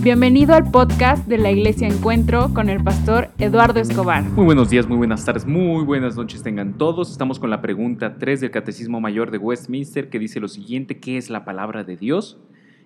Bienvenido al podcast de la Iglesia Encuentro con el pastor Eduardo Escobar. Muy buenos días, muy buenas tardes, muy buenas noches tengan todos. Estamos con la pregunta 3 del Catecismo Mayor de Westminster que dice lo siguiente, ¿qué es la palabra de Dios?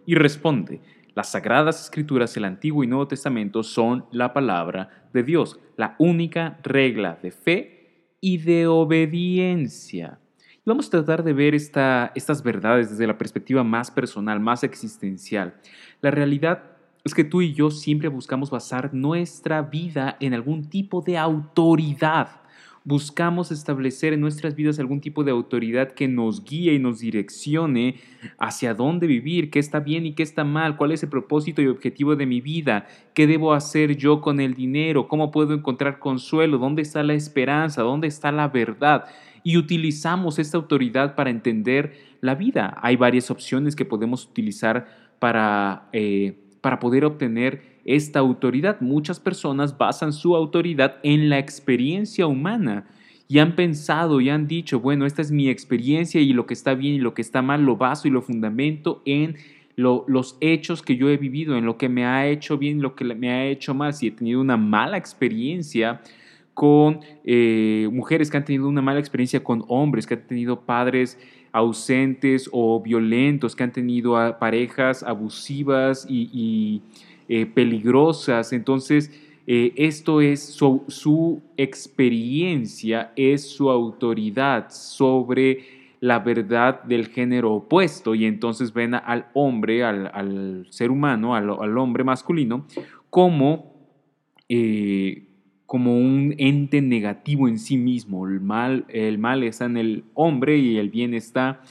Y responde, las sagradas escrituras del Antiguo y Nuevo Testamento son la palabra de Dios, la única regla de fe y de obediencia. Y vamos a tratar de ver esta, estas verdades desde la perspectiva más personal, más existencial. La realidad es que tú y yo siempre buscamos basar nuestra vida en algún tipo de autoridad. Buscamos establecer en nuestras vidas algún tipo de autoridad que nos guíe y nos direccione hacia dónde vivir, qué está bien y qué está mal, cuál es el propósito y objetivo de mi vida, qué debo hacer yo con el dinero, cómo puedo encontrar consuelo, dónde está la esperanza, dónde está la verdad. Y utilizamos esta autoridad para entender la vida. Hay varias opciones que podemos utilizar para... Eh, para poder obtener esta autoridad. Muchas personas basan su autoridad en la experiencia humana y han pensado y han dicho, bueno, esta es mi experiencia y lo que está bien y lo que está mal lo baso y lo fundamento en los hechos que yo he vivido, en lo que me ha hecho bien, lo que me ha hecho mal. Si he tenido una mala experiencia con eh, mujeres que han tenido una mala experiencia con hombres, que han tenido padres ausentes o violentos, que han tenido parejas abusivas y, eh, peligrosas. Entonces, eh, esto es su, experiencia, es su autoridad sobre la verdad del género opuesto y entonces ven al hombre, al, ser humano, al, hombre masculino, como eh, como un ente negativo en sí mismo. El mal, el mal está en el hombre y el bien está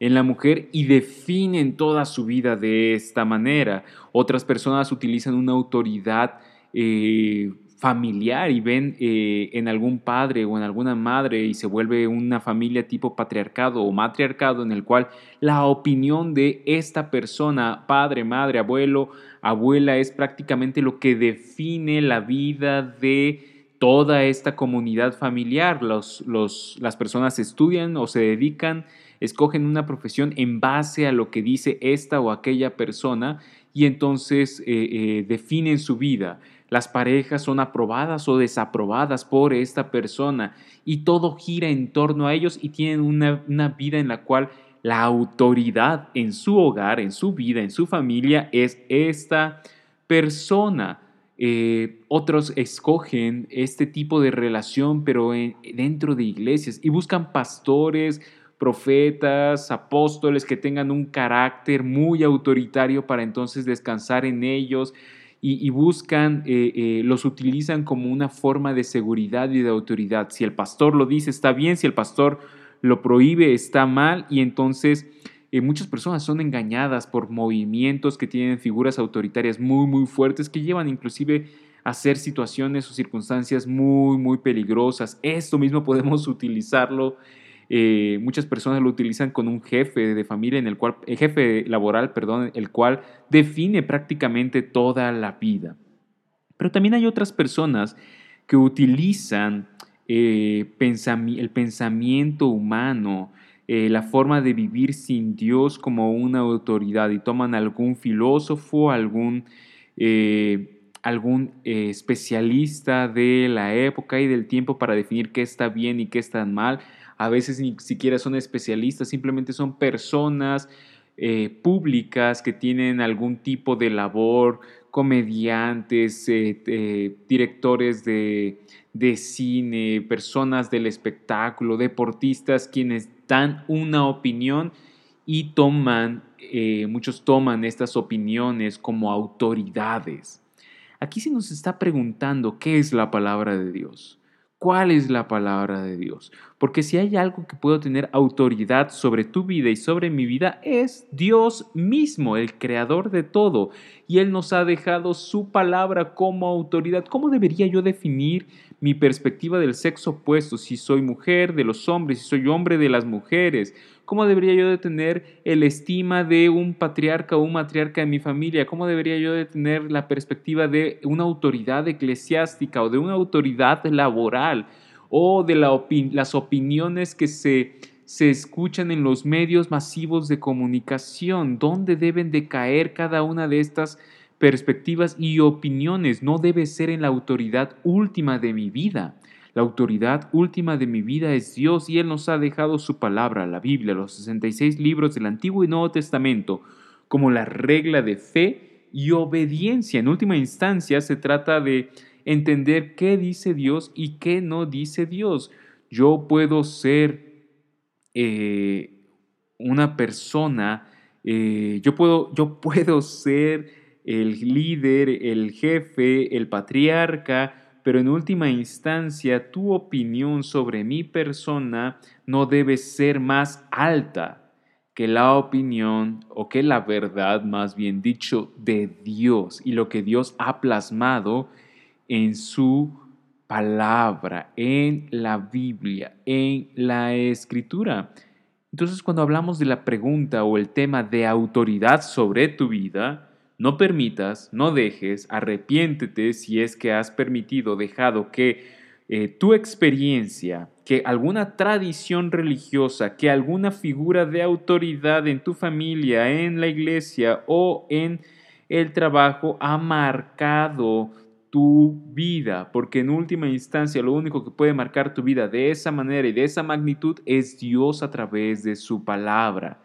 en la mujer y definen toda su vida de esta manera. Otras personas utilizan una autoridad eh, familiar y ven eh, en algún padre o en alguna madre y se vuelve una familia tipo patriarcado o matriarcado en el cual la opinión de esta persona, padre, madre, abuelo, abuela, es prácticamente lo que define la vida de toda esta comunidad familiar. Las personas estudian o se dedican, escogen una profesión en base a lo que dice esta o aquella persona y entonces eh, eh, definen su vida. Las parejas son aprobadas o desaprobadas por esta persona y todo gira en torno a ellos y tienen una vida en la cual la autoridad en su hogar, en su vida, en su familia es esta persona. Eh, otros escogen este tipo de relación, pero dentro de iglesias y buscan pastores, profetas, apóstoles que tengan un carácter muy autoritario para entonces descansar en ellos y, buscan, eh, eh, los utilizan como una forma de seguridad y de autoridad. Si el pastor lo dice, está bien, si el pastor lo prohíbe, está mal y entonces eh, muchas personas son engañadas por movimientos que tienen figuras autoritarias muy, muy fuertes que llevan inclusive a hacer situaciones o circunstancias muy, muy peligrosas. Esto mismo podemos utilizarlo. Eh, muchas personas lo utilizan con un jefe de familia en el cual, eh, jefe laboral, perdón, el cual define prácticamente toda la vida. Pero también hay otras personas que utilizan eh, el pensamiento humano, eh, la forma de vivir sin Dios como una autoridad y toman algún filósofo, algún, eh, algún especialista de la época y del tiempo para definir qué está bien y qué está mal. A veces ni siquiera son especialistas, simplemente son personas públicas que tienen algún tipo de labor comediantes, eh, eh, directores de, cine, personas del espectáculo, deportistas, quienes dan una opinión y toman, eh, muchos toman estas opiniones como autoridades. Aquí se nos está preguntando qué es la palabra de Dios. ¿Cuál es la palabra de Dios? Porque si hay algo que puedo tener autoridad sobre tu vida y sobre mi vida, es Dios mismo, el creador de todo. Y Él nos ha dejado su palabra como autoridad. ¿Cómo debería yo definir mi perspectiva del sexo opuesto? Si soy mujer de los hombres, si soy hombre de las mujeres. ¿Cómo debería yo de tener el estima de un patriarca o un matriarca en mi familia? ¿Cómo debería yo de tener la perspectiva de una autoridad eclesiástica o de una autoridad laboral? o de las opiniones que se, se escuchan en los medios masivos de comunicación, dónde deben de caer cada una de estas perspectivas y opiniones. No debe ser en la autoridad última de mi vida. La autoridad última de mi vida es Dios y Él nos ha dejado su palabra, la Biblia, los 66 libros del Antiguo y Nuevo Testamento, como la regla de fe y obediencia. En última instancia se trata de entender qué dice Dios y qué no dice Dios. Yo puedo ser eh, una persona, eh, yo, puedo, yo puedo ser el líder, el jefe, el patriarca, pero en última instancia tu opinión sobre mi persona no debe ser más alta que la opinión o que la verdad, más bien dicho, de Dios y lo que Dios ha plasmado en su palabra, en la Biblia, en la escritura. Entonces, cuando hablamos de la pregunta o el tema de autoridad sobre tu vida, no permitas, no dejes, arrepiéntete si es que has permitido, dejado que eh, tu experiencia, que alguna tradición religiosa, que alguna figura de autoridad en tu familia, en la iglesia o en el trabajo ha marcado tu vida, porque en última instancia lo único que puede marcar tu vida de esa manera y de esa magnitud es Dios a través de su palabra.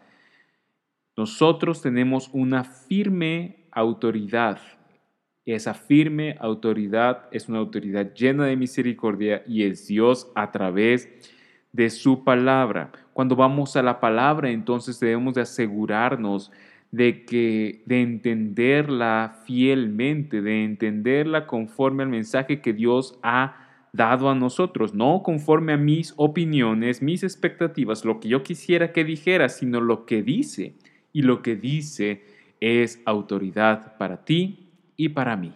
Nosotros tenemos una firme autoridad. Esa firme autoridad es una autoridad llena de misericordia y es Dios a través de su palabra. Cuando vamos a la palabra, entonces debemos de asegurarnos de que de entenderla fielmente, de entenderla conforme al mensaje que Dios ha dado a nosotros, no conforme a mis opiniones, mis expectativas, lo que yo quisiera que dijera, sino lo que dice. Y lo que dice es autoridad para ti y para mí.